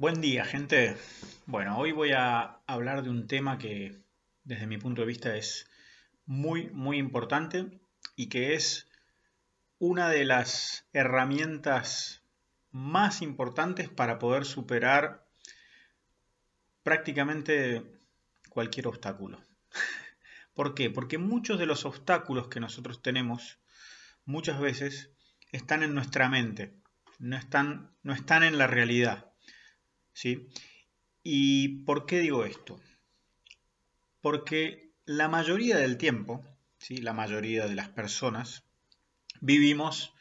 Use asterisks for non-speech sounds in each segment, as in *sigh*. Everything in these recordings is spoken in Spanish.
Buen día, gente. Bueno, hoy voy a hablar de un tema que desde mi punto de vista es muy, muy importante y que es una de las herramientas más importantes para poder superar prácticamente cualquier obstáculo. *laughs* ¿Por qué? Porque muchos de los obstáculos que nosotros tenemos muchas veces están en nuestra mente, no están, no están en la realidad. ¿Sí? ¿Y por qué digo esto? Porque la mayoría del tiempo, ¿sí? la mayoría de las personas, vivimos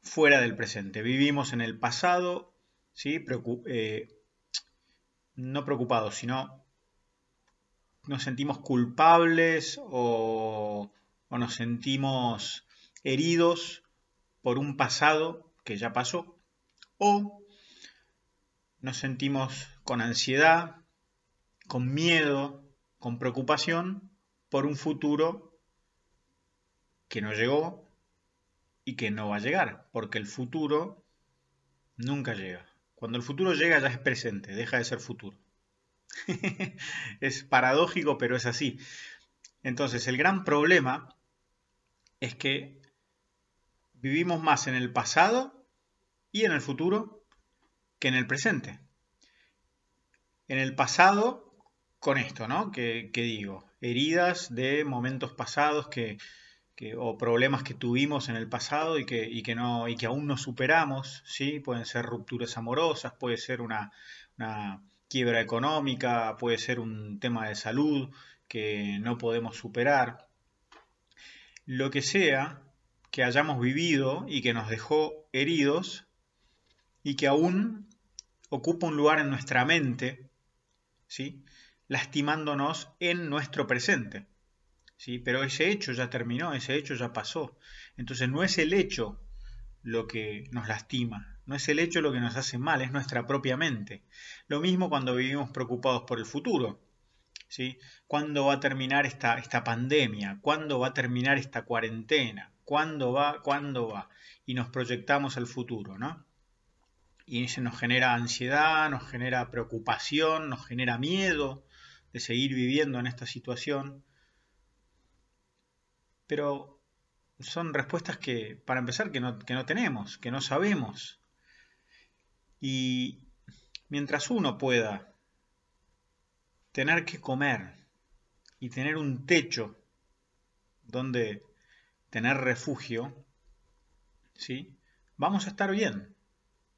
fuera del presente, vivimos en el pasado, ¿sí? Eh, no preocupados, sino nos sentimos culpables o, o nos sentimos heridos por un pasado que ya pasó, o nos sentimos con ansiedad, con miedo, con preocupación por un futuro que no llegó y que no va a llegar, porque el futuro nunca llega. Cuando el futuro llega ya es presente, deja de ser futuro. *laughs* es paradójico, pero es así. Entonces, el gran problema es que vivimos más en el pasado y en el futuro que en el presente. En el pasado, con esto, ¿no? Que, digo, heridas de momentos pasados que, o problemas que tuvimos en el pasado y que, que, no, y que aún no superamos, ¿sí? Pueden ser rupturas amorosas, puede ser una, una quiebra económica, puede ser un tema de salud que no podemos superar. Lo que sea que hayamos vivido y que nos dejó heridos y que aún ocupa un lugar en nuestra mente, ¿sí? lastimándonos en nuestro presente. ¿sí? Pero ese hecho ya terminó, ese hecho ya pasó. Entonces no es el hecho lo que nos lastima, no es el hecho lo que nos hace mal, es nuestra propia mente. Lo mismo cuando vivimos preocupados por el futuro. ¿sí? ¿Cuándo va a terminar esta, esta pandemia? ¿Cuándo va a terminar esta cuarentena? ¿Cuándo va? ¿Cuándo va? Y nos proyectamos al futuro, ¿no? Y nos genera ansiedad, nos genera preocupación, nos genera miedo de seguir viviendo en esta situación. Pero son respuestas que, para empezar, que no, que no tenemos, que no sabemos. Y mientras uno pueda tener que comer y tener un techo donde tener refugio, ¿sí? Vamos a estar bien.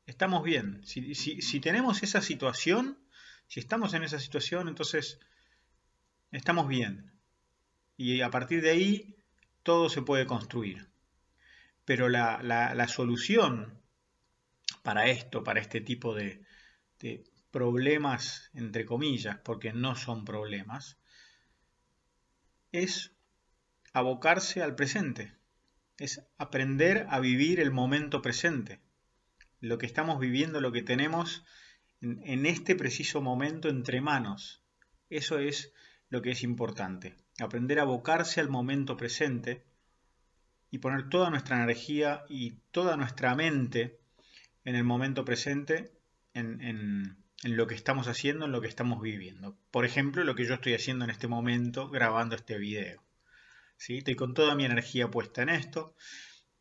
Estamos bien. Si, tenemos esa situación, si estamos en esa situación, entonces estamos bien. Y a partir de ahí todo se puede construir. Pero la, solución para esto, para este tipo de, problemas, entre comillas, porque no son problemas, es abocarse al presente, es aprender a vivir el momento presente, lo que estamos viviendo, lo que tenemos en, este preciso momento entre manos. Eso es lo que es importante, aprender a abocarse al momento presente y poner toda nuestra energía y toda nuestra mente en el momento presente, en, en, lo que estamos haciendo, en lo que estamos viviendo. Por ejemplo, lo que yo estoy haciendo en este momento grabando este video. Estoy con toda mi energía puesta en esto,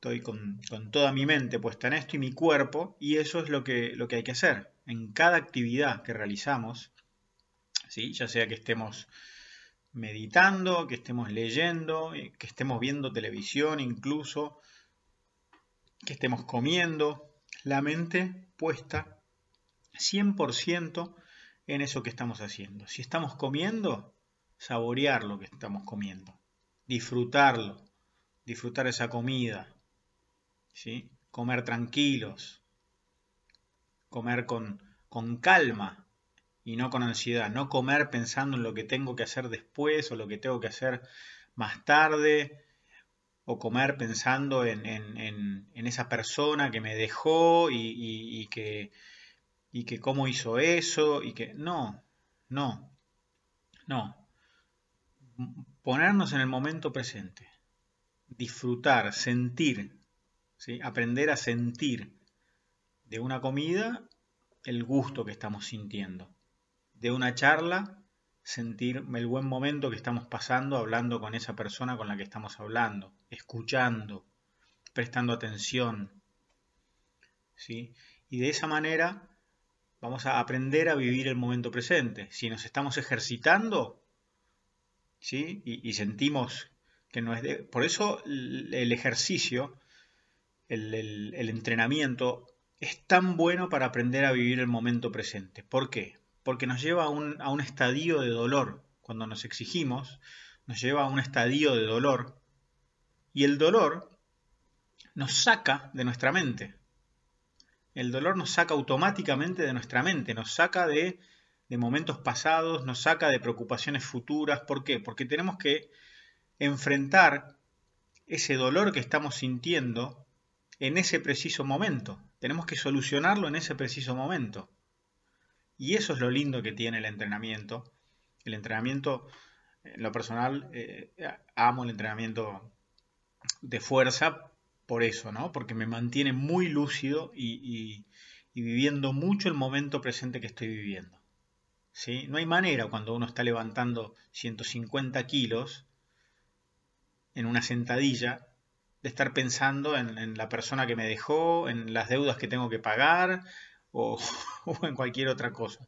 estoy con, toda mi mente puesta en esto y mi cuerpo, y eso es lo que, lo que hay que hacer. En cada actividad que realizamos, ¿sí? ya sea que estemos meditando, que estemos leyendo, eh, que estemos viendo televisión incluso, que estemos comiendo, la mente puesta 100% en eso que estamos haciendo. Si estamos comiendo, saborear lo que estamos comiendo disfrutarlo, disfrutar esa comida, comer tranquilos, comer con, con calma y no con ansiedad, no comer pensando en lo que tengo que hacer después o lo que tengo que hacer más tarde, o comer pensando en, en, en, esa persona que me dejó y, y, que, y que cómo hizo eso y que no, no, no. Ponernos en el momento presente, disfrutar, sentir, aprender a sentir de una comida el gusto que estamos sintiendo. De una charla, sentir el buen momento que estamos pasando hablando con esa persona con la que estamos hablando, escuchando, prestando atención. ¿sí? Y de esa manera vamos a aprender a vivir el momento presente. Si nos estamos ejercitando ¿sí? y, sentimos que no es de... Por eso el ejercicio, el, entrenamiento es tan bueno para aprender a vivir el momento presente. ¿Por qué? Porque nos lleva a un, a un estadio de dolor. Cuando nos exigimos, nos lleva a un estadio de dolor. Y el dolor nos saca de nuestra mente. El dolor nos saca automáticamente de nuestra mente, nos saca de, de momentos pasados, nos saca de preocupaciones futuras. ¿Por qué? Porque tenemos que enfrentar ese dolor que estamos sintiendo en ese preciso momento. Tenemos que solucionarlo en ese preciso momento. Y eso es lo lindo que tiene el entrenamiento. El entrenamiento, en lo personal, eh, amo el entrenamiento de fuerza por eso, ¿no? Porque me mantiene muy lúcido y, viviendo mucho el momento presente que estoy viviendo. ¿Sí? No hay manera cuando uno está levantando 150 kilos en una sentadilla de estar pensando en, la persona que me dejó, en las deudas que tengo que pagar *laughs* o, en cualquier otra cosa.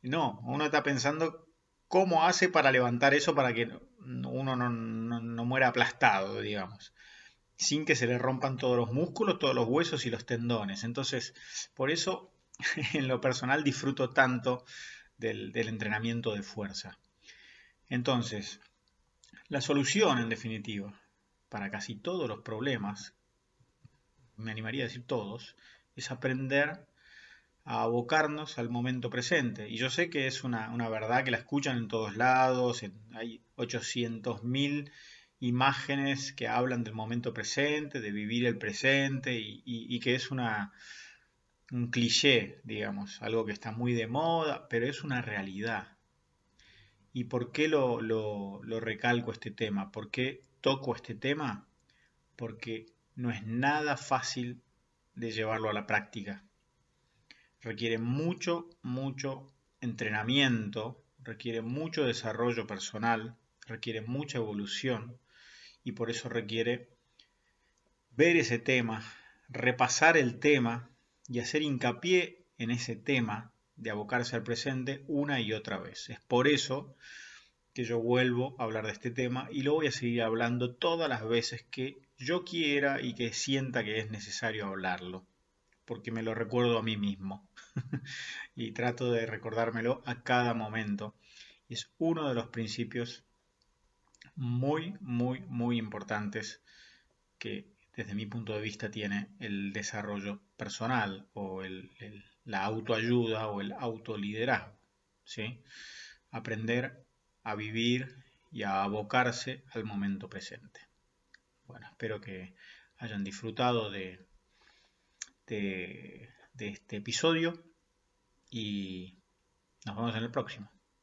No, uno está pensando cómo hace para levantar eso para que uno no, no, muera aplastado, digamos, sin que se le rompan todos los músculos, todos los huesos y los tendones. Entonces, por eso *laughs* en lo personal disfruto tanto del entrenamiento de fuerza. Entonces, la solución en definitiva para casi todos los problemas, me animaría a decir todos, es aprender a abocarnos al momento presente. Y yo sé que es una, verdad que la escuchan en todos lados, hay 800.000 imágenes que hablan del momento presente, de vivir el presente, y, que es una, un cliché, digamos, algo que está muy de moda, pero es una realidad. ¿Y por qué lo, lo, lo recalco este tema? ¿Por qué toco este tema porque no es nada fácil de llevarlo a la práctica. Requiere mucho, mucho entrenamiento, requiere mucho desarrollo personal, requiere mucha evolución y por eso requiere ver ese tema, repasar el tema y hacer hincapié en ese tema de abocarse al presente una y otra vez. Es por eso que yo vuelvo a hablar de este tema y lo voy a seguir hablando todas las veces que yo quiera y que sienta que es necesario hablarlo, porque me lo recuerdo a mí mismo *laughs* y trato de recordármelo a cada momento. Es uno de los principios muy, muy, muy importantes que desde mi punto de vista tiene el desarrollo personal o la autoayuda o el autoliderazgo. ¿sí? Aprender a vivir y a abocarse al momento presente. Bueno, espero que hayan disfrutado de, este episodio y nos vemos en el próximo.